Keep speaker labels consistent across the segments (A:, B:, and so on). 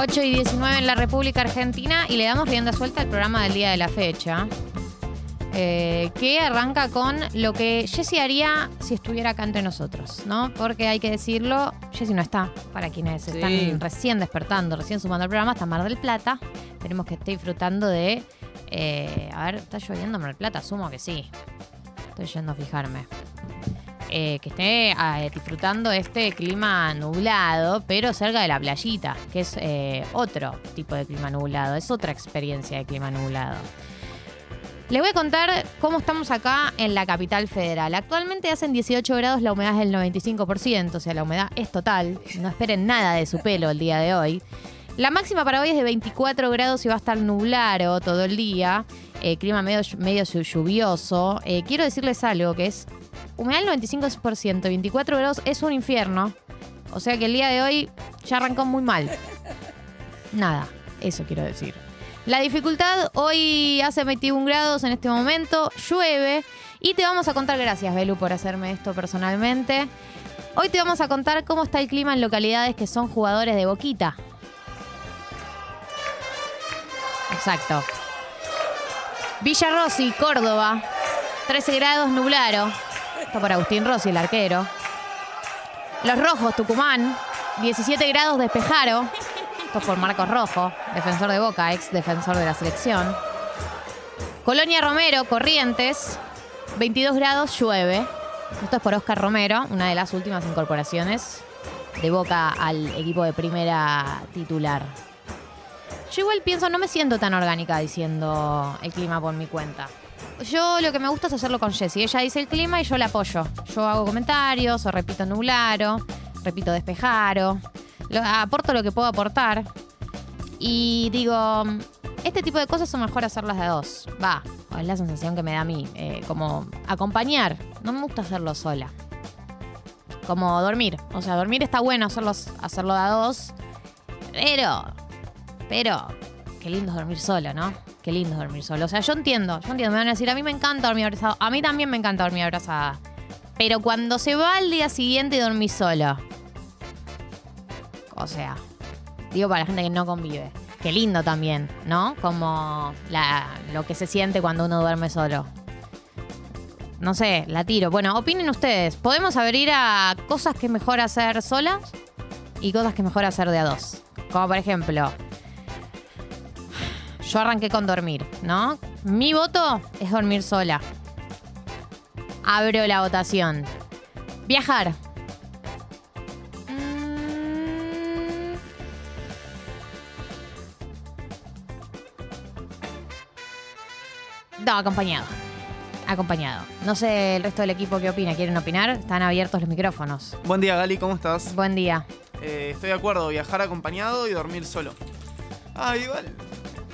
A: 8 y 19 en la República Argentina y le damos rienda suelta al programa del día de la fecha. eh, que arranca con lo que Jessy haría si estuviera acá entre nosotros, ¿no? Porque hay que decirlo, Jessy no está, para quienes
B: Sí.
A: están recién despertando, recién sumando al programa, está Mar del Plata. Esperemos que esté disfrutando de... eh, a ver, ¿está lloviendo en Mar del Plata? Asumo que sí. Estoy yendo a fijarme. Eh, que esté eh, disfrutando este clima nublado, pero cerca de la playita, que es eh, otro tipo de clima nublado, es otra experiencia de clima nublado. Les voy a contar cómo estamos acá en la capital federal. Actualmente hacen 18 grados, la humedad es del 95%, o sea, la humedad es total. No esperen nada de su pelo el día de hoy. La máxima para hoy es de 24 grados y va a estar nublado todo el día. Eh, clima medio, medio lluvioso. Quiero decirles algo, que es humedad del 95%, 24 grados es un infierno. O sea que el día de hoy ya arrancó muy mal. Nada, eso quiero decir. La dificultad hoy hace 21 grados en este momento, llueve y te vamos a contar, gracias Belu por hacerme esto personalmente. Hoy te vamos a contar cómo está el clima en localidades que son jugadores de Boquita. Exacto. Villa Rossi, Córdoba, 13 grados nublaro. Esto para Agustín Rossi, el arquero. Los Rojos, Tucumán, 17 grados despejaro. Esto por Marcos Rojo, defensor de Boca, ex defensor de la selección. Colonia Romero, Corrientes, 22 grados, llueve. Esto es por Oscar Romero, una de las últimas incorporaciones de Boca al equipo de primera titular. Yo igual pienso, no me siento tan orgánica diciendo el clima por mi cuenta. Yo lo que me gusta es hacerlo con Jessie. Ella dice el clima y yo la apoyo. Yo hago comentarios o repito nublaro, repito despejaro. Lo- aporto lo que puedo aportar. Y digo, este tipo de cosas son mejor hacerlas de dos. Va, es la sensación que me da a mí. eh, como acompañar. No me gusta hacerlo sola. Como dormir. O sea, dormir está bueno hacerlos, hacerlo de dos. Pero, pero, qué lindo es dormir solo, ¿no? Qué lindo dormir solo. O sea, yo entiendo, yo entiendo. Me van a decir, a mí me encanta dormir abrazado. A mí también me encanta dormir abrazada. Pero cuando se va al día siguiente y dormís solo. O sea, digo para la gente que no convive. Qué lindo también, ¿no? Como lo que se siente cuando uno duerme solo. No sé, la tiro. Bueno, opinen ustedes. ¿Podemos abrir a cosas que es mejor hacer solas y cosas que es mejor hacer de a dos? Como por ejemplo, yo arranqué con dormir, ¿no? Mi voto es dormir sola. Abro la votación. Viajar. Mm. No, acompañado. Acompañado. No sé el resto del equipo qué opina. ¿Quieren opinar? Están abiertos los micrófonos.
C: Buen día, Gali, ¿cómo estás?
A: Buen día.
C: Eh, estoy de acuerdo, viajar acompañado y dormir solo. Ah, igual.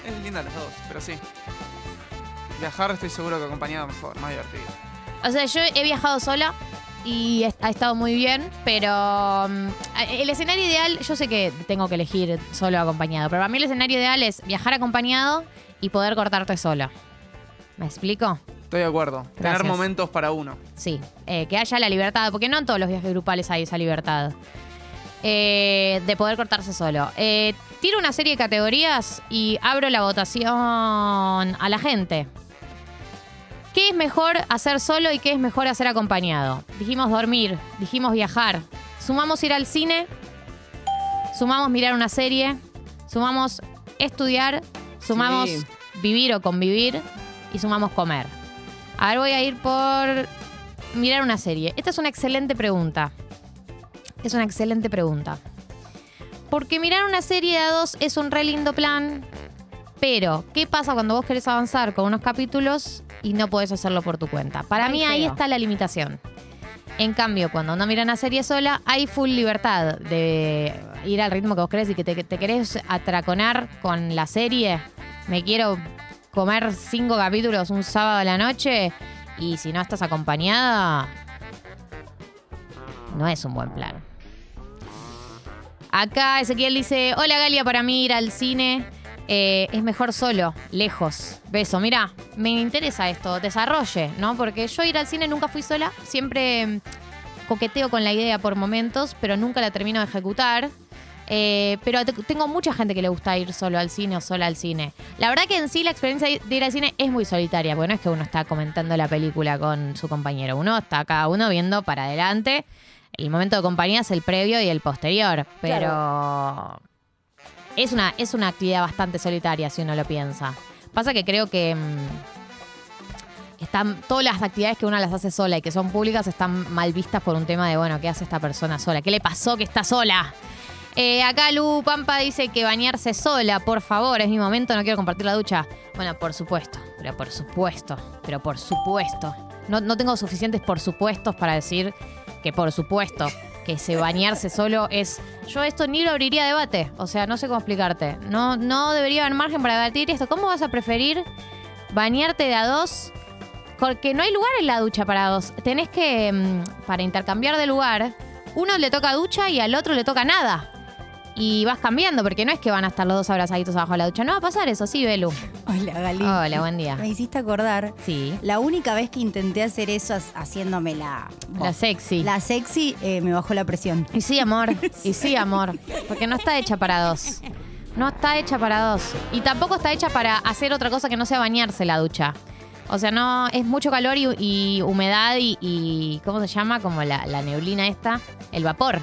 C: Es linda las dos, pero sí. Viajar estoy seguro que acompañado mejor, más divertido.
A: O sea, yo he viajado sola y ha estado muy bien, pero mm, el escenario ideal, yo sé que tengo que elegir solo o acompañado, pero para mí el escenario ideal es viajar acompañado y poder cortarte solo. ¿Me explico?
C: Estoy de acuerdo.
A: Gracias.
C: Tener momentos para uno.
A: Sí, eh, que haya la libertad, porque no en todos los viajes grupales hay esa libertad. Eh, de poder cortarse solo. Eh, tiro una serie de categorías y abro la votación a la gente. ¿Qué es mejor hacer solo y qué es mejor hacer acompañado? Dijimos dormir, dijimos viajar, sumamos ir al cine, sumamos mirar una serie, sumamos estudiar, sumamos
B: Sí.
A: vivir o convivir y sumamos comer. A ver, voy a ir por mirar una serie. Esta es una excelente pregunta. Es una excelente pregunta. Porque mirar una serie de a dos es un re lindo plan, pero ¿qué pasa cuando vos querés avanzar con unos capítulos y no podés hacerlo por tu cuenta? Para
B: Ay,
A: mí ahí
B: feo.
A: está la limitación. En cambio, cuando uno mira una serie sola, hay full libertad de ir al ritmo que vos querés y que te, te querés atraconar con la serie. Me quiero comer cinco capítulos un sábado a la noche y si no estás acompañada, no es un buen plan. Acá Ezequiel dice, hola Galia, para mí ir al cine eh, es mejor solo, lejos. Beso, mira, me interesa esto, desarrolle, ¿no? Porque yo ir al cine nunca fui sola, siempre mm, coqueteo con la idea por momentos, pero nunca la termino de ejecutar. Eh, pero te- tengo mucha gente que le gusta ir solo al cine o sola al cine. La verdad que en sí la experiencia de ir al cine es muy solitaria, porque no es que uno está comentando la película con su compañero, uno está cada uno viendo para adelante. El momento de compañía es el previo y el posterior, pero es una, es una actividad bastante solitaria si uno lo piensa. Pasa que creo que mm, están todas las actividades que uno las hace sola y que son públicas están mal vistas por un tema de, bueno, ¿qué hace esta persona sola? ¿Qué le pasó que está sola? Eh, acá Lu Pampa dice que bañarse sola, por favor, es mi momento, no quiero compartir la ducha. Bueno, por supuesto, pero por supuesto, pero por supuesto. No, no tengo suficientes por supuestos para decir que por supuesto que se bañarse solo es... Yo esto ni lo abriría debate, o sea, no sé cómo explicarte. No, no debería haber margen para debatir esto. ¿Cómo vas a preferir bañarte de a dos? Porque no hay lugar en la ducha para dos. Tenés que, mm, para intercambiar de lugar, uno le toca ducha y al otro le toca nada. Y vas cambiando, porque no es que van a estar los dos abrazaditos abajo de la ducha. No va a pasar eso, sí, Belu.
B: Hola, Gali.
A: Hola, buen día.
B: Me hiciste acordar.
A: Sí.
B: La única vez que intenté hacer eso ha- haciéndome la.
A: La sexy.
B: La sexy eh, me bajó la presión.
A: Y sí, amor. Y sí, amor. Porque no está hecha para dos. No está hecha para dos. Y tampoco está hecha para hacer otra cosa que no sea bañarse la ducha. O sea, no, es mucho calor y, y humedad y, y- ¿cómo se llama? Como la, la neblina esta, el vapor.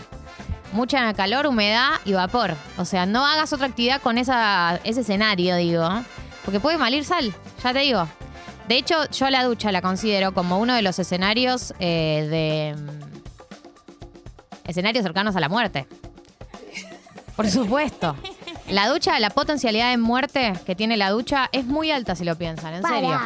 A: Mucha calor, humedad y vapor. O sea, no hagas otra actividad con esa, ese escenario, digo. Porque puede malir sal, ya te digo. De hecho, yo la ducha la considero como uno de los escenarios eh, de... mm, Escenarios cercanos a la muerte. Por supuesto. La ducha, la potencialidad de muerte que tiene la ducha es muy alta si lo piensan, en serio.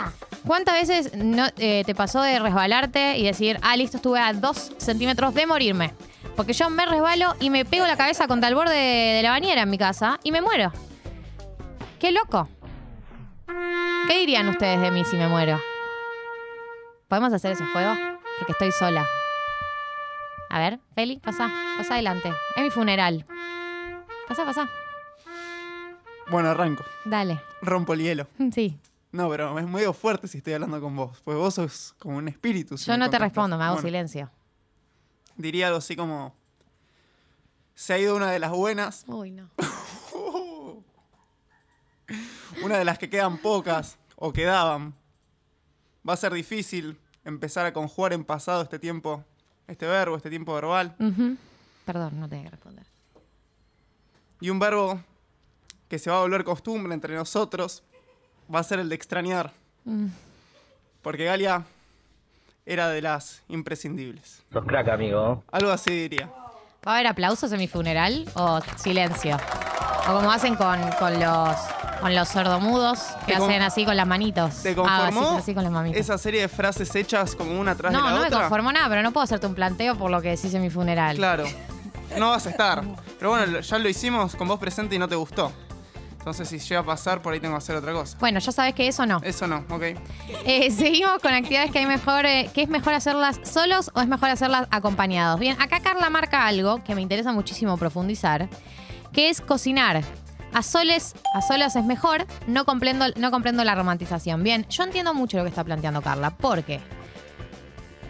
A: ¿Cuántas veces no, eh, te pasó de resbalarte y decir, ah, listo, estuve a dos centímetros de morirme? Porque yo me resbalo y me pego la cabeza contra el borde de, la bañera en mi casa y me muero. ¡Qué loco! ¿Qué dirían ustedes de mí si me muero? ¿Podemos hacer ese juego? Porque estoy sola. A ver, Feli, pasa, pasa adelante. Es mi funeral. Pasa, pasa.
C: Bueno, arranco.
A: Dale.
C: Rompo el hielo.
A: Sí.
C: No, pero es medio fuerte si estoy hablando con vos. Pues vos sos como un espíritu. si
A: Yo no te respondo, me hago
C: Bueno,
A: silencio.
C: Diría algo así como... Se ha ido una de las buenas,
A: Uy, no.
C: una de las que quedan pocas o quedaban. Va a ser difícil empezar a conjugar en pasado este tiempo, este verbo, este tiempo verbal.
A: Perdón, no tenía que responder.
C: Y un verbo que se va a volver costumbre entre nosotros va a ser el de extrañar.
A: Mm.
C: Porque Galia era de las imprescindibles.
D: Sos crack, amigo.
C: Algo así diría.
A: ¿Va a haber aplausos en mi funeral o silencio? O como hacen con, con los con los sordomudos que
C: ¿Te con-
A: hacen así con las manitos.
C: ¿Te
A: Ah,
C: conformó
A: así, así con las mamitas.
C: esa serie de frases hechas como una tras de
A: no,
C: la
A: no me
C: otra?
A: conformo nada, pero no puedo hacerte un planteo por lo que decís en mi funeral.
C: Claro. No vas a estar. Pero bueno, ya lo hicimos con vos presente y no te gustó. Entonces, si llega a pasar, por ahí tengo que hacer otra cosa.
A: Bueno, ya sabes que eso no.
C: Eso no, ok.
A: Eh, seguimos con actividades que hay mejor, eh, que es mejor hacerlas solos o es mejor hacerlas acompañados. Bien, acá Carla marca algo que me interesa muchísimo profundizar, que es cocinar. A soles, a solas es mejor, no comprendo, no comprendo la romantización. Bien, yo entiendo mucho lo que está planteando Carla. ¿Por qué?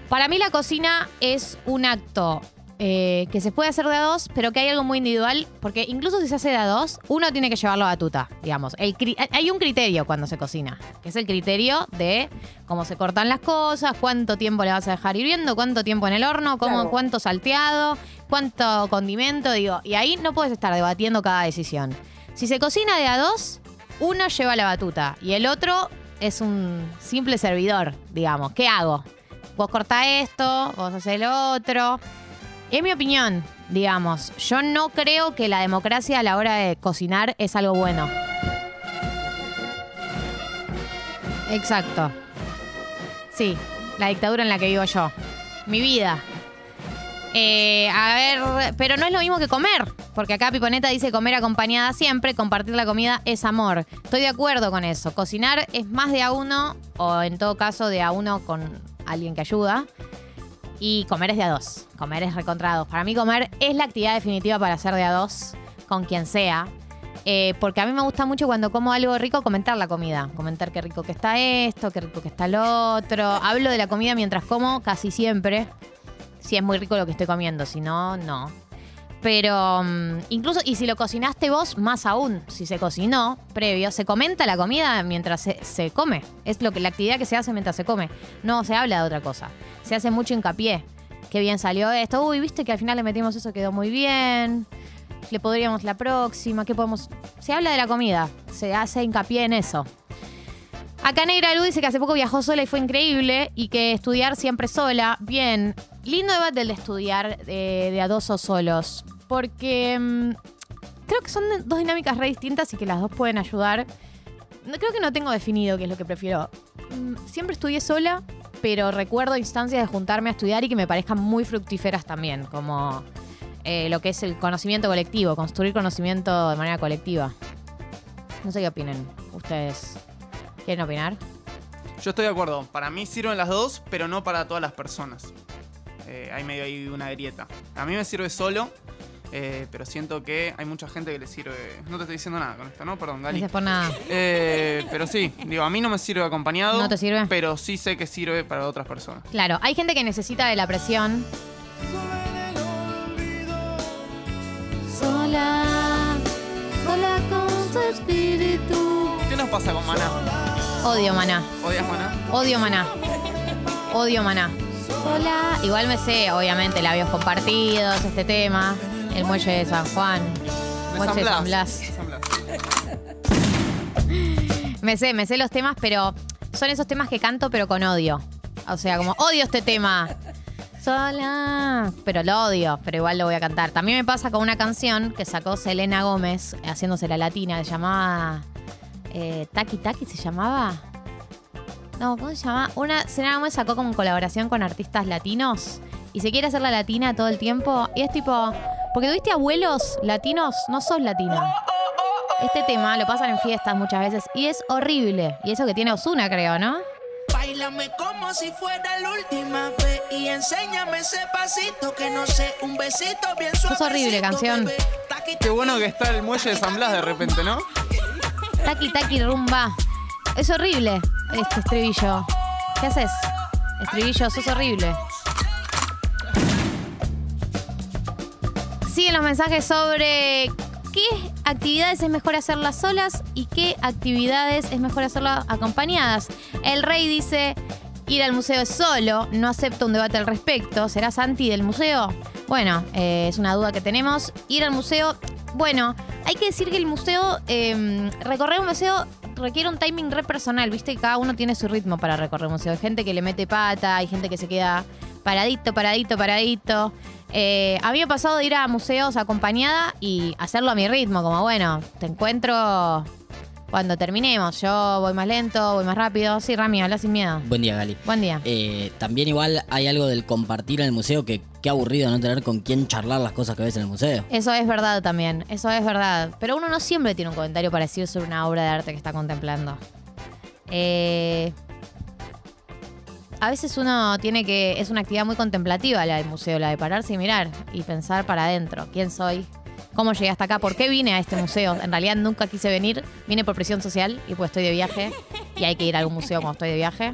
A: Para mí la cocina es un acto eh, que se puede hacer de a dos, pero que hay algo muy individual, porque incluso si se hace de a dos, uno tiene que llevarlo a batuta, digamos. El hay un criterio cuando se cocina, que es el criterio de cómo se cortan las cosas, cuánto tiempo le vas a dejar hirviendo, cuánto tiempo en el horno, cómo, cuánto salteado, cuánto condimento, digo. Y ahí no puedes estar debatiendo cada decisión. Si se cocina de a dos, uno lleva la batuta y el otro es un simple servidor, digamos. ¿Qué hago? Vos cortá esto, vos haces lo otro. En mi opinión, digamos, yo no creo que la democracia a la hora de cocinar es algo bueno. Exacto. Sí, la dictadura en la que vivo yo. Mi vida. Eh, a ver, pero no es lo mismo que comer, porque acá Piponeta dice comer acompañada siempre, compartir la comida es amor. Estoy de acuerdo con eso. Cocinar es más de a uno, o en todo caso de a uno con alguien que ayuda. Y comer es de a dos. Comer es recontra dos. Para mí comer es la actividad definitiva para hacer de a dos con quien sea. Eh, porque a mí me gusta mucho cuando como algo rico comentar la comida. Comentar qué rico que está esto, qué rico que está lo otro. Hablo de la comida mientras como casi siempre. Si es muy rico lo que estoy comiendo, si no, no. Pero mm, incluso, y si lo cocinaste vos, más aún, si se cocinó previo, se comenta la comida mientras se, se come. Es lo que la actividad que se hace mientras se come. No se habla de otra cosa. Se hace mucho hincapié. Qué bien salió esto. Uy, viste que al final le metimos eso, quedó muy bien. Le podríamos la próxima. ¿Qué podemos? Se habla de la comida. Se hace hincapié en eso. Acá Negra Lu dice que hace poco viajó sola y fue increíble y que estudiar siempre sola. Bien, lindo debate el de estudiar eh, de a dos o solos. Porque mm, creo que son dos dinámicas re distintas y que las dos pueden ayudar. Creo que no tengo definido qué es lo que prefiero. Mm, Siempre estudié sola, pero recuerdo instancias de juntarme a estudiar y que me parezcan muy fructíferas también, como eh, lo que es el conocimiento colectivo, construir conocimiento de manera colectiva. No sé qué opinen ustedes. ¿Quieren opinar?
C: Yo estoy de acuerdo. Para mí sirven las dos, pero no para todas las personas. Eh, hay medio ahí una grieta. A mí me sirve solo, eh, pero siento que hay mucha gente que le sirve. No te estoy diciendo nada con esto, ¿no? Perdón, Gali.
A: Gracias por nada.
C: Eh, pero sí, digo, a mí no me sirve acompañado.
A: ¿No te sirve?
C: Pero sí sé que sirve para otras personas.
A: Claro, hay gente que necesita de la presión. Sola, sola con su espíritu.
C: ¿Qué nos pasa con Maná?
A: Odio maná,
C: ¿Odias Maná?
A: odio maná, odio maná. Sola, igual me sé, obviamente, labios compartidos, este tema, el muelle de San Juan,
C: De
A: muelle de San
C: Blas.
A: Blas.
C: San Blas.
A: Me sé, me sé los temas, pero son esos temas que canto, pero con odio. O sea, como odio este tema. Sola. Pero lo odio, pero igual lo voy a cantar. También me pasa con una canción que sacó Selena Gómez, haciéndose la latina, que se llamaba. Eh, Taki Taki se llamaba. No, ¿cómo se llama? Una. Selena Gómez sacó como colaboración con artistas latinos y se quiere hacer la latina todo el tiempo. Y es tipo. Porque tuviste abuelos latinos, no sos latina. Este tema lo pasan en fiestas muchas veces y es horrible. Y eso que tiene Osuna, creo, ¿no?
D: Bailame como si fuera la última vez y enséñame ese pasito que no sé, un besito bien suave.
A: horrible, canción.
C: Qué bueno que está el muelle de San Blas de repente, ¿no?
A: Taki taki rumba. Es horrible este estribillo. ¿Qué haces? Estribillo, sos horrible. Siguen los mensajes sobre qué actividades es mejor hacerlas solas y qué actividades es mejor hacerlas acompañadas. El rey dice, ir al museo solo, no acepto un debate al respecto. ¿Serás anti del museo? Bueno, eh, es una duda que tenemos. Ir al museo, bueno, hay que decir que el museo, eh, recorrer un museo requiere un timing re personal, viste cada uno tiene su ritmo para recorrer un museo. Hay gente que le mete pata, hay gente que se queda paradito, paradito, paradito. Eh, a mí me ha pasado de ir a museos acompañada y hacerlo a mi ritmo, como bueno, te encuentro cuando terminemos. Yo voy más lento, voy más rápido. Sí, Rami, habla sin miedo.
E: Buen día, Gali.
A: Buen día.
E: Eh, también igual hay algo del compartir en el museo que qué aburrido no tener con quién charlar las cosas que ves en el museo.
A: Eso es verdad también, eso es verdad. Pero uno no siempre tiene un comentario para decir sobre una obra de arte que está contemplando. Eh, a veces uno tiene que. Es una actividad muy contemplativa la del museo, la de pararse y mirar y pensar para adentro. ¿Quién soy? ¿Cómo llegué hasta acá? ¿Por qué vine a este museo? En realidad nunca quise venir. Vine por presión social y pues estoy de viaje. Y hay que ir a algún museo cuando estoy de viaje.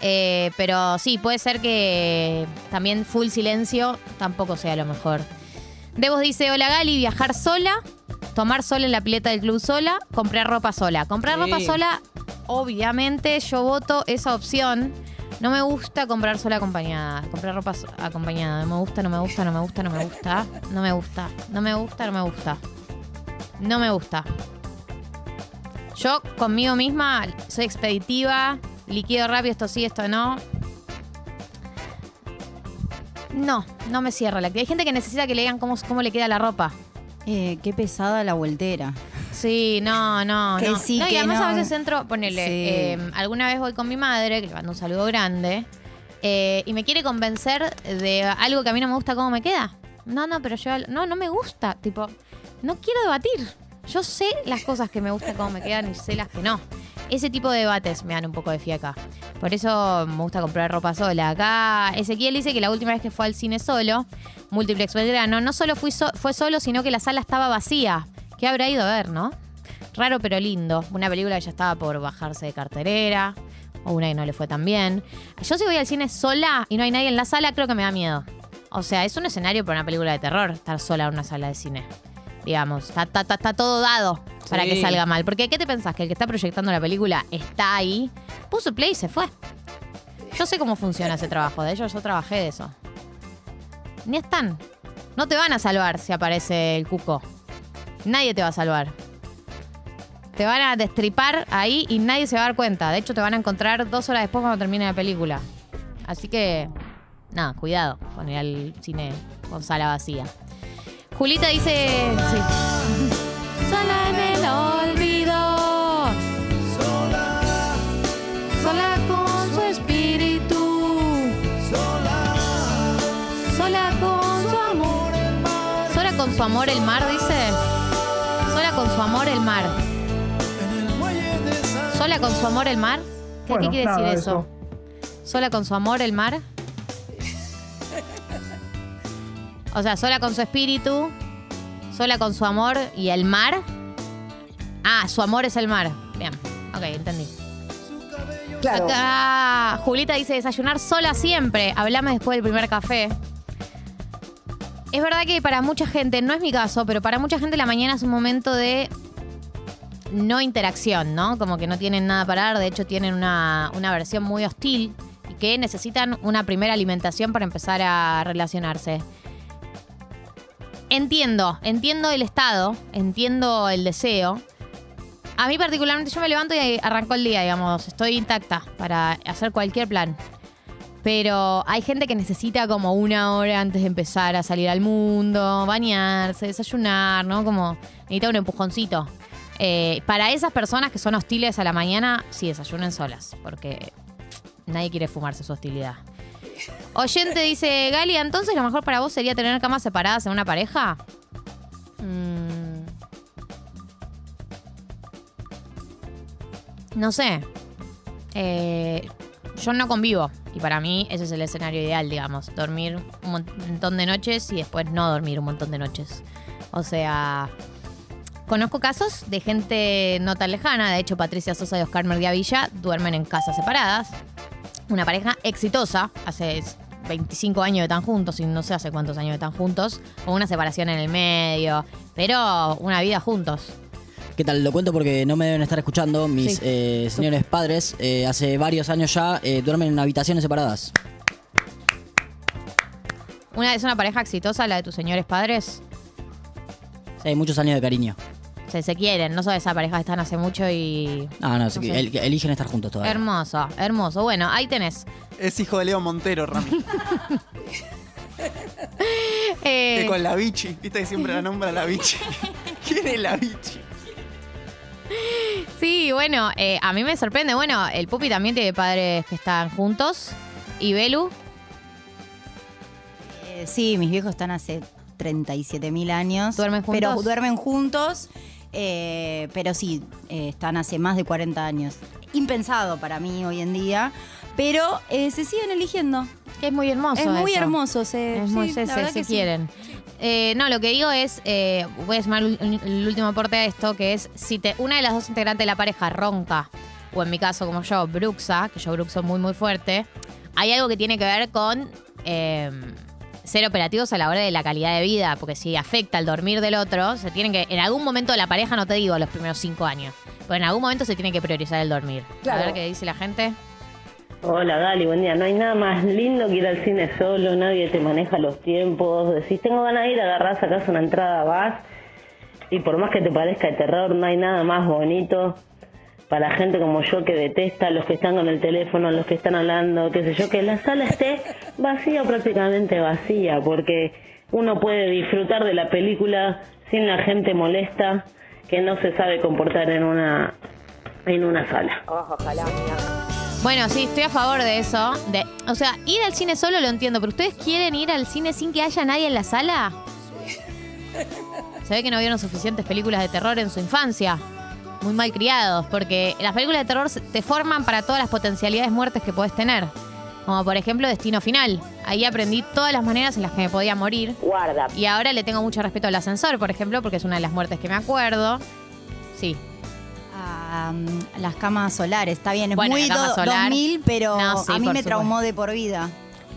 A: Eh, pero sí, puede ser que también full silencio tampoco sea lo mejor. Devos dice, hola Gali, viajar sola, tomar sol en la pileta del club sola, comprar ropa sola. Comprar
C: Sí.
A: ropa sola, obviamente yo voto esa opción. No me gusta comprar sola acompañada. Comprar ropa acompañada. No me gusta, no me gusta, no me gusta, no me gusta. No me gusta, no me gusta, no me gusta. No me gusta. Yo conmigo misma soy expeditiva, liquido rápido, esto sí, esto no. No, no me cierra la. Hay gente que necesita que le digan cómo, cómo le queda la ropa.
B: Eh, qué pesada la voltera.
A: Sí, no, no,
B: Que
A: no.
B: sí,
A: No, y
B: que
A: además
B: no.
A: a veces entro, ponele,
B: Sí.
A: eh, alguna vez voy con mi madre, que le mando un saludo grande, eh, y me quiere convencer de algo que a mí no me gusta cómo me queda. No, no, pero yo, no, no me gusta. Tipo, no quiero debatir. Yo sé las cosas que me gustan cómo me quedan y sé las que no. Ese tipo de debates me dan un poco de fiaca. Por eso me gusta comprar ropa sola. Acá Ezequiel dice que la última vez que fue al cine solo, Multiplex Belgrano, no solo fui so- fue solo, sino que la sala estaba vacía. ¿Qué habrá ido a ver, no? Raro pero lindo. Una película que ya estaba por bajarse de carterera. O una que no le fue tan bien. Yo si voy al cine sola y no hay nadie en la sala, creo que me da miedo. O sea, es un escenario para una película de terror, estar sola en una sala de cine. Digamos, está, está- está- está todo dado para que salga mal. Porque, ¿qué te pensás? Que el que está proyectando la película está ahí, puso play y se fue. Yo sé cómo funciona ese trabajo. De ellos yo trabajé de eso. Ni están. No te van a salvar si aparece el cuco. Nadie te va a salvar. Te van a destripar ahí y nadie se va a dar cuenta. De hecho, te van a encontrar dos horas después cuando termine la película. Así que, nada, cuidado con ir al cine con sala vacía. Julita dice. Sí. Sola en el olvido. Sola con su espíritu. Sola con su amor. Sola con su amor el mar, dice. Con su amor el mar. Sola con su amor el mar. ¿Qué,
F: Bueno,
A: qué quiere decir eso? Sola con su amor el mar. O sea, sola con su espíritu, sola con su amor y el mar. Ah, su amor es el mar. Bien, ok, entendí.
F: Claro.
A: Acá Julita dice desayunar sola siempre. Hablame después del primer café. Es verdad que para mucha gente, no es mi caso, pero para mucha gente la mañana es un momento de no interacción, ¿no? Como que no tienen nada para dar, de hecho tienen una, una versión muy hostil y que necesitan una primera alimentación para empezar a relacionarse. Entiendo, entiendo el estado, entiendo el deseo. A mí particularmente yo me levanto y arrancó el día, digamos, estoy intacta para hacer cualquier plan. Pero hay gente que necesita como una hora antes de empezar a salir al mundo, bañarse, desayunar, ¿no? Como necesita un empujoncito. Eh, para esas personas que son hostiles a la mañana, sí, desayunen solas, porque nadie quiere fumarse su hostilidad. Oyente dice, Gali, entonces lo mejor para vos sería tener camas separadas en una pareja. Mm. No sé. Eh, yo no convivo. Y para mí ese es el escenario ideal, digamos. Dormir un montón de noches y después no dormir un montón de noches. O sea, conozco casos de gente no tan lejana. De hecho, Patricia Sosa y Oscar Merdiavilla duermen en casas separadas. Una pareja exitosa. Hace 25 años de están juntos y no sé hace cuántos años de están juntos. Con una separación en el medio. Pero una vida juntos.
E: ¿Qué tal? Lo cuento porque no me deben estar escuchando. Mis
A: Sí.
E: eh, señores padres, eh, hace varios años ya, eh, duermen en habitaciones separadas.
A: Una es una pareja exitosa, la de tus señores padres.
E: Sí, hay muchos años de cariño.
A: Se, se quieren, no sabes, esa pareja están hace mucho y.
E: No, no,
A: No
E: sí,
A: sé.
E: el- eligen estar juntos todavía.
A: Hermoso, hermoso. Bueno, ahí tenés.
C: Es hijo de Leo Montero, Rami.
A: Eh,
C: que con la bichi. Viste que siempre la nombra la bichi. ¿Quién es la bichi?
A: Sí, bueno, eh, a mí me sorprende. Bueno, el Pupi también tiene padres que están juntos. ¿Y Belu?
B: Eh, sí, mis viejos están hace 37 mil años.
A: ¿Duermen juntos?
B: Pero duermen juntos, eh, pero sí, están hace más de 40 años. Impensado para mí hoy en día, pero eh, se siguen eligiendo.
A: Que es muy hermoso.
B: es muy
A: eso.
B: hermoso. Se,
A: Es muy,
B: sí,
A: se, se-
B: sí.
A: quieren. Eh, no, lo que digo es, eh, voy a sumar el, último aporte a esto, que es si te, una de las dos integrantes de la pareja ronca, o en mi caso como yo, bruxa, que yo bruxo muy muy fuerte, hay algo que tiene que ver con eh, ser operativos a la hora de la calidad de vida, porque si afecta el dormir del otro, se tienen que, en algún momento de la pareja, no te digo los primeros cinco años, pero en algún momento se tiene que priorizar el dormir. A ver qué dice la gente.
G: Hola Gali, buen día. No hay nada más lindo que ir al cine solo, nadie te maneja los tiempos. Decís, tengo ganas de ir, agarrás, sacás una entrada, vas. Y por más que te parezca de terror, no hay nada más bonito para gente como yo que detesta a los que están con el teléfono, a los que están hablando, qué sé yo, que la sala esté vacía o prácticamente vacía, porque uno puede disfrutar de la película sin la gente molesta que no se sabe comportar en una en una sala.
A: Bueno, sí, estoy a favor de eso. De, o sea, ir al cine solo lo entiendo, pero ¿ustedes quieren ir al cine sin que haya nadie en la sala? Se ve que no vieron suficientes películas de terror en su infancia. Muy mal criados, porque las películas de terror se- te forman para todas las potencialidades muertes que podés tener. Como por ejemplo Destino Final. Ahí aprendí todas las maneras en las que me podía morir.
G: Guarda,
A: Y ahora le tengo mucho respeto al ascensor, por ejemplo, porque es una de las muertes que me acuerdo. Sí,
B: Ah, las camas solares, está bien, es
A: Bueno,
B: muy
A: la cama
B: do-
A: solar.
B: 2000, pero
A: No, sí,
B: a mí
A: por
B: me
A: supuesto.
B: traumó de por vida.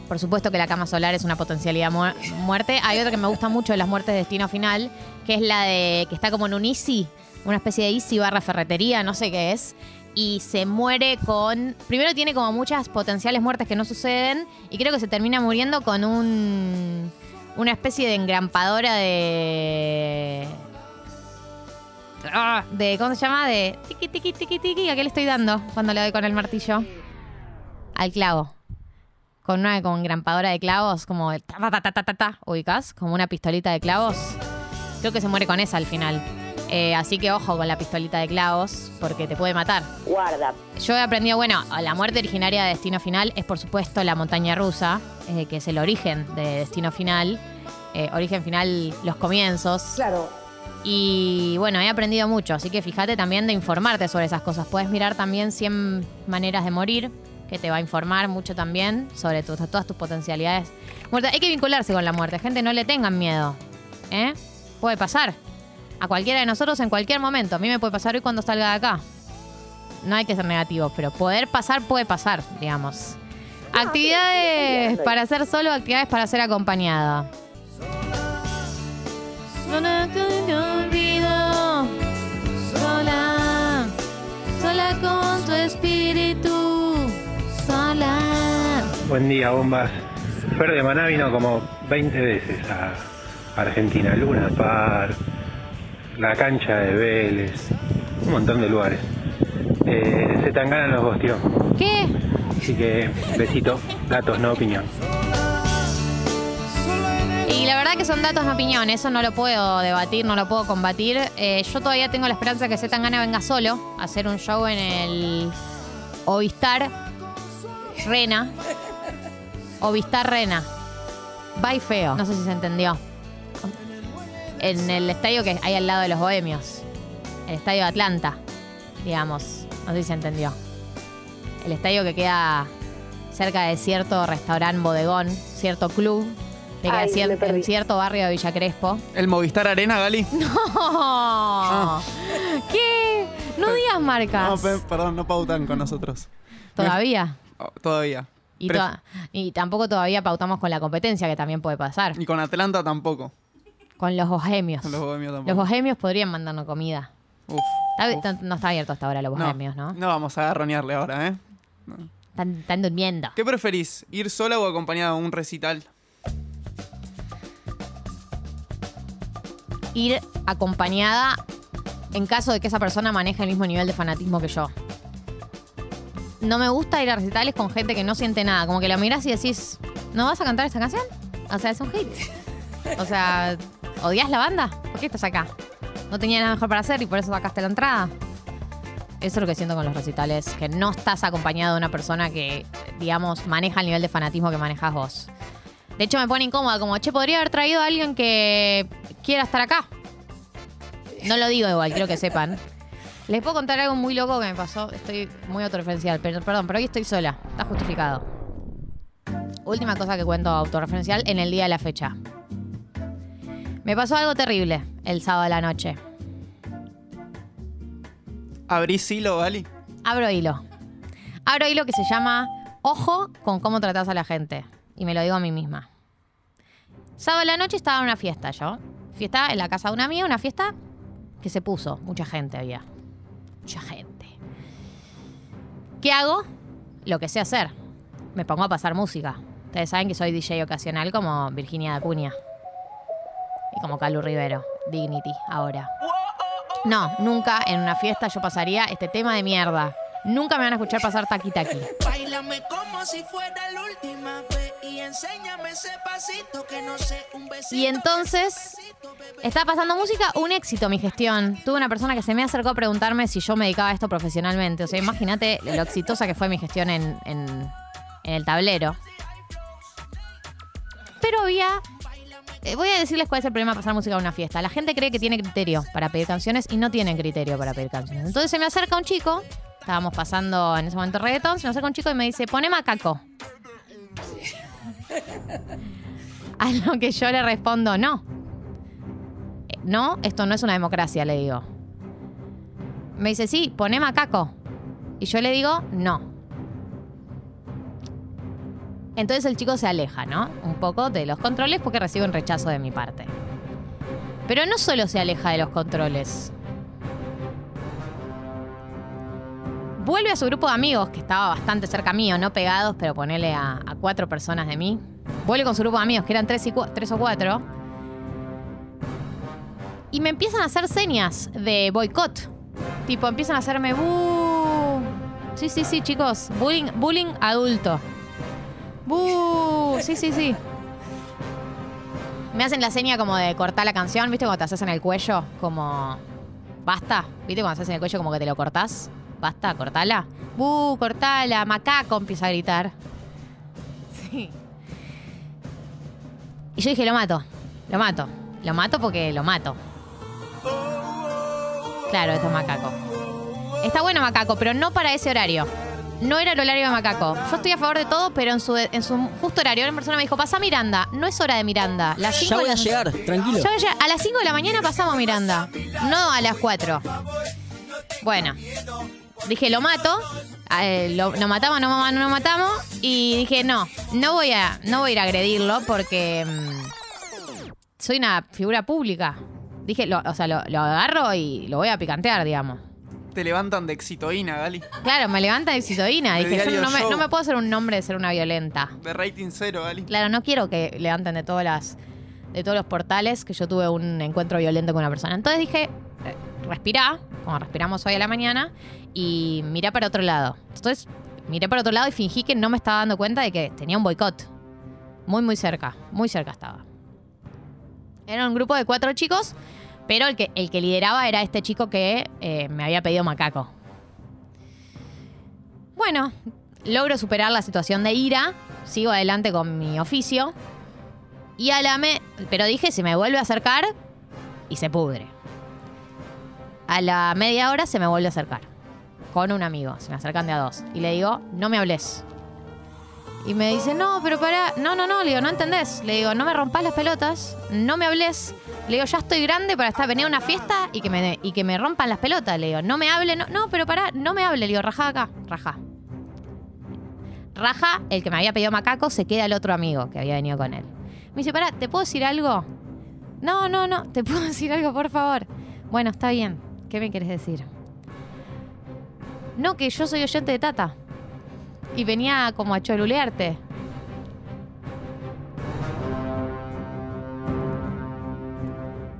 A: Por supuesto que la cama solar es una potencialidad mu- muerte. Hay otra que me gusta mucho de las muertes de destino final, que es la de que está como en un Easy, una especie de Easy barra ferretería, no sé qué es. Y se muere con. Primero tiene como muchas potenciales muertes que no suceden. Y creo que se termina muriendo con un. Una especie de engrampadora de. Ah, de ¿Cómo se llama? De. Tiki, tiki, tiki, tiki. ¿A qué le estoy dando cuando le doy con el martillo? Al clavo con una como engrampadora de clavos, como ta, ta, ta, ta, ta, ta, ta, ubicás, como una pistolita de clavos. Creo que se muere con esa al final. Eh, así que ojo con la pistolita de clavos, porque te puede matar.
G: Guarda.
A: Yo he aprendido, bueno, la muerte originaria de Destino Final es por supuesto la montaña rusa, eh, que es el origen de Destino Final. Eh, origen final, los comienzos.
F: Claro.
A: Y bueno, he aprendido mucho, así que fíjate también de informarte sobre esas cosas. Puedes mirar también 100 maneras de morir, que te va a informar mucho también sobre todas tus potencialidades. Muerte. Hay que vincularse con la muerte, gente, no le tengan miedo. ¿eh? Puede pasar. A cualquiera de nosotros en cualquier momento. A mí me puede pasar hoy cuando salga de acá. No hay que ser negativos, pero poder pasar puede pasar, digamos. Actividades para hacer solo, actividades para ser acompañada. Sola olvido, sola, sola con tu espíritu, sola.
H: Buen día, bombas. Fer de Maná vino como 20 veces a Argentina. Luna Park, la cancha de Vélez, un montón de lugares. Eh, se los.
A: ¿Qué?
H: Así que, besito, datos, no opinión.
A: Y la verdad que son datos, no opinión. Eso no lo puedo debatir, no lo puedo combatir. Eh, yo todavía tengo la esperanza que Zetangana venga solo a hacer un show en el Ovistar Rena. Ovistar Rena. Y feo. No sé si se entendió. En el estadio que hay al lado de los Bohemios. El estadio de Atlanta, digamos. No sé si se entendió. El estadio que queda cerca de cierto restaurante bodegón, cierto club, que queda
G: Ay,
A: cier-
G: me perdí.
A: en cierto barrio de Villa Crespo.
C: ¿El Movistar Arena, Gali?
A: ¡Oh! ¿Qué? No digas marcas.
C: No, pe- perdón, no pautan con nosotros.
A: Todavía.
C: Oh, todavía.
A: Y, to- y tampoco todavía pautamos con la competencia, que también puede pasar.
C: y con Atlanta tampoco.
A: Con los bohemios.
C: Con los bohemios tampoco.
A: Los bohemios podrían mandarnos comida.
C: Uf,
A: Está-
C: uf.
A: está- no está abierto hasta ahora los bohemios, ¿no?
C: No vamos a agarronearle ahora, ¿eh?
A: Están, están durmiendo.
C: ¿Qué preferís? ¿Ir sola o acompañada a un recital?
A: Ir acompañada en caso de que esa persona maneje el mismo nivel de fanatismo que yo. No me gusta ir a recitales con gente que no siente nada. Como que la mirás y decís, ¿no vas a cantar esta canción? O sea, es un hit. O sea, ¿odias la banda? ¿Por qué estás acá? No tenía nada mejor para hacer y por eso sacaste la entrada. Eso es lo que siento con los recitales, que no estás acompañado de una persona que, digamos, maneja el nivel de fanatismo que manejas vos. De hecho, me pone incómoda, como, che, podría haber traído a alguien que quiera estar acá. No lo digo igual, quiero que sepan. Les puedo contar algo muy loco que me pasó. Estoy muy autorreferencial, pero perdón, pero hoy estoy sola. Está justificado. Última cosa que cuento autorreferencial en el día de la fecha. Me pasó algo terrible el sábado a la noche.
C: ¿Abrís hilo, Gali?
A: Abro hilo. Abro hilo que se llama Ojo con cómo tratás a la gente. Y me lo digo a mí misma. Sábado a la noche estaba en una fiesta yo. Fiesta en la casa de una amiga, una fiesta que se puso. Mucha gente había. Mucha gente. ¿Qué hago? Lo que sé hacer. Me pongo a pasar música. Ustedes saben que soy DJ ocasional como Virginia Acuña. Como Calu Rivero. Dignity, ahora. No, nunca en una fiesta yo pasaría este tema de mierda. Nunca me van a escuchar pasar taqui taqui.
D: Bailame como si fuera la última vez y enséñame ese pasito que no sé, un besito.
A: Y entonces, Está pasando música, un éxito mi gestión. Tuve una persona que se me acercó a preguntarme si yo me dedicaba a esto profesionalmente. O sea, imagínate lo exitosa que fue mi gestión en, en- en el tablero. Pero había... eh, voy a decirles cuál es el problema de pasar música a una fiesta. La gente cree que tiene criterio para pedir canciones y no tienen criterio para pedir canciones. Entonces se me acerca un chico, estábamos pasando en ese momento reggaetón, se me acerca un chico y me dice, pone macaco. A lo que yo le respondo, no. Eh, No, esto no es una democracia, le digo. Me dice, sí, poné macaco. Y yo le digo, no. Entonces el chico se aleja, ¿no? Un poco de los controles porque recibe un rechazo de mi parte. Pero no solo se aleja de los controles. Vuelve a su grupo de amigos, que estaba bastante cerca mío, no pegados, pero ponele a, cuatro personas de mí. Vuelve con su grupo de amigos, que eran tres, y o cuatro. Y me empiezan a hacer señas de boicot. Tipo, empiezan a hacerme. Sí, sí, sí, chicos. Bullying, bullying adulto. Bu. Sí, sí, sí. Me hacen la seña como de cortar la canción, ¿viste? Cuando te haces en el cuello, como. Basta. ¿Viste? Cuando te haces en el cuello, como que te lo cortás. Basta, cortala. Bu, cortala. Macaco empieza a gritar. Sí. Y yo dije, lo mato. Lo mato. Lo mato porque lo mato. Claro, esto es macaco. Está bueno macaco, pero no para ese horario. No era el horario de macaco. Yo estoy a favor de todo, pero en su, en su justo horario. Una persona me dijo, pasa Miranda. No es hora de Miranda. Las
E: Ya voy a
A: la-
E: llegar, tranquilo.
A: Ya voy a llegar. A las 5 de la mañana pasamos Miranda. No a las 4. Bueno. Dije, lo mato. Eh, lo, lo matamos, no, no lo matamos. Y dije, no, no voy a, no voy a ir a agredirlo porque mm, soy una figura pública. Dije, lo- o sea, lo, lo agarro y lo voy a picantear, digamos.
C: Te levantan de exitoína, Gali.
A: Claro, me levanta de citoína.
C: De
A: Dije, yo me, no me puedo hacer un nombre de ser una violenta.
C: De rating cero, Gali.
A: Claro, no quiero que levanten de todas las de todos los portales que yo tuve un encuentro violento con una persona. Entonces dije, eh, respirá, como respiramos hoy a la mañana, y mirá para otro lado. Entonces miré para otro lado y fingí que no me estaba dando cuenta de que tenía un boicot. Muy, muy cerca, muy cerca estaba. Era un grupo de cuatro chicos, pero el que, el que lideraba era este chico que eh, me había pedido macaco. Bueno, logro superar la situación de ira, sigo adelante con mi oficio. Y a la me. Pero dije, se me vuelve a acercar y se pudre. A la media hora se me vuelve a acercar. Con un amigo. Se me acercan de a dos. Y le digo, no me hables. Y me dice, no, pero para. No, no, no. Le digo, no entendés. Le digo, no me rompas las pelotas. No me hables. Le digo, ya estoy grande para estar venir a una fiesta y que me, y que me rompan las pelotas. Le digo, no me hable. No, no pero pará, no me hable. Le digo, rajá acá. Rajá. Raja, el que me había pedido macaco, se queda el otro amigo que había venido con él. Me dice, pará, ¿te puedo decir algo? No, no, no, ¿te puedo decir algo, por favor? Bueno, está bien. ¿Qué me quieres decir? No, que yo soy oyente de Tata. Y venía como a cholulearte.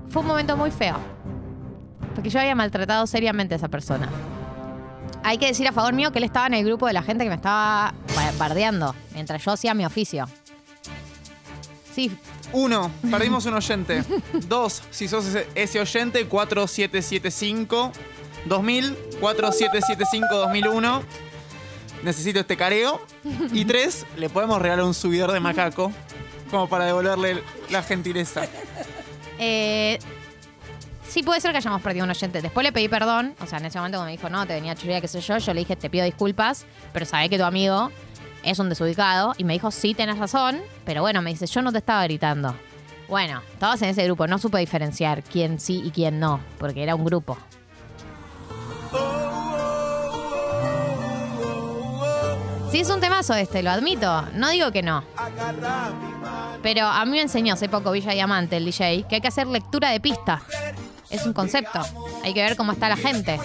A: Fue un momento muy feo. Porque yo había maltratado seriamente a esa persona. Hay que decir a favor mío que él estaba en el grupo de la gente que me estaba ba- bardeando mientras yo hacía mi oficio. Sí,
C: Uno, perdimos un oyente. Dos, si sos ese, ese oyente, 4775 2000, 4775 2001. Necesito este careo. Y tres, le podemos regalar un subidor de macaco. Como para devolverle la gentileza.
A: Eh, sí, puede ser que hayamos perdido un oyente. Después le pedí perdón. O sea, en ese momento cuando me dijo, no, te venía chulería, qué sé yo, yo le dije, te pido disculpas, pero sabé que tu amigo es un desubicado. Y me dijo, sí, tenés razón. Pero bueno, me dice, yo no te estaba gritando. Bueno, estabas en ese grupo. No supe diferenciar quién sí y quién no, porque era un grupo. Sí, es un temazo este, lo admito. No digo que no. Pero a mí me enseñó hace poco Villa Diamante, el DJ, que hay que hacer lectura de pista. Es un concepto. Hay que ver cómo está la gente.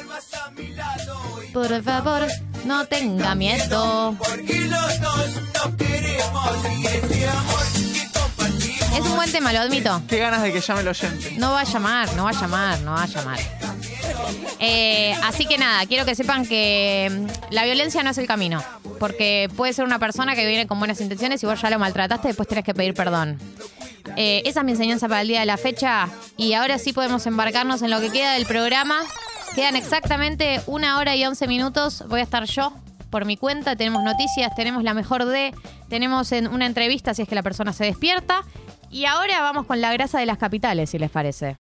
A: Por favor, no tenga miedo. Es un buen tema, lo admito.
C: Qué ganas de que llame el oyente.
A: No va a llamar, no va a llamar, no va a llamar. Eh, así que nada, quiero que sepan que mm, la violencia no es el camino. Porque puede ser una persona que viene con buenas intenciones y vos ya lo maltrataste después tenés que pedir perdón. Eh, esa es mi enseñanza para el día de la fecha. Y ahora sí podemos embarcarnos en lo que queda del programa. Quedan exactamente una hora y once minutos. Voy a estar yo por mi cuenta. Tenemos noticias, tenemos la mejor de, tenemos en una entrevista si es que la persona se despierta. Y ahora vamos con la grasa de las capitales, si les parece.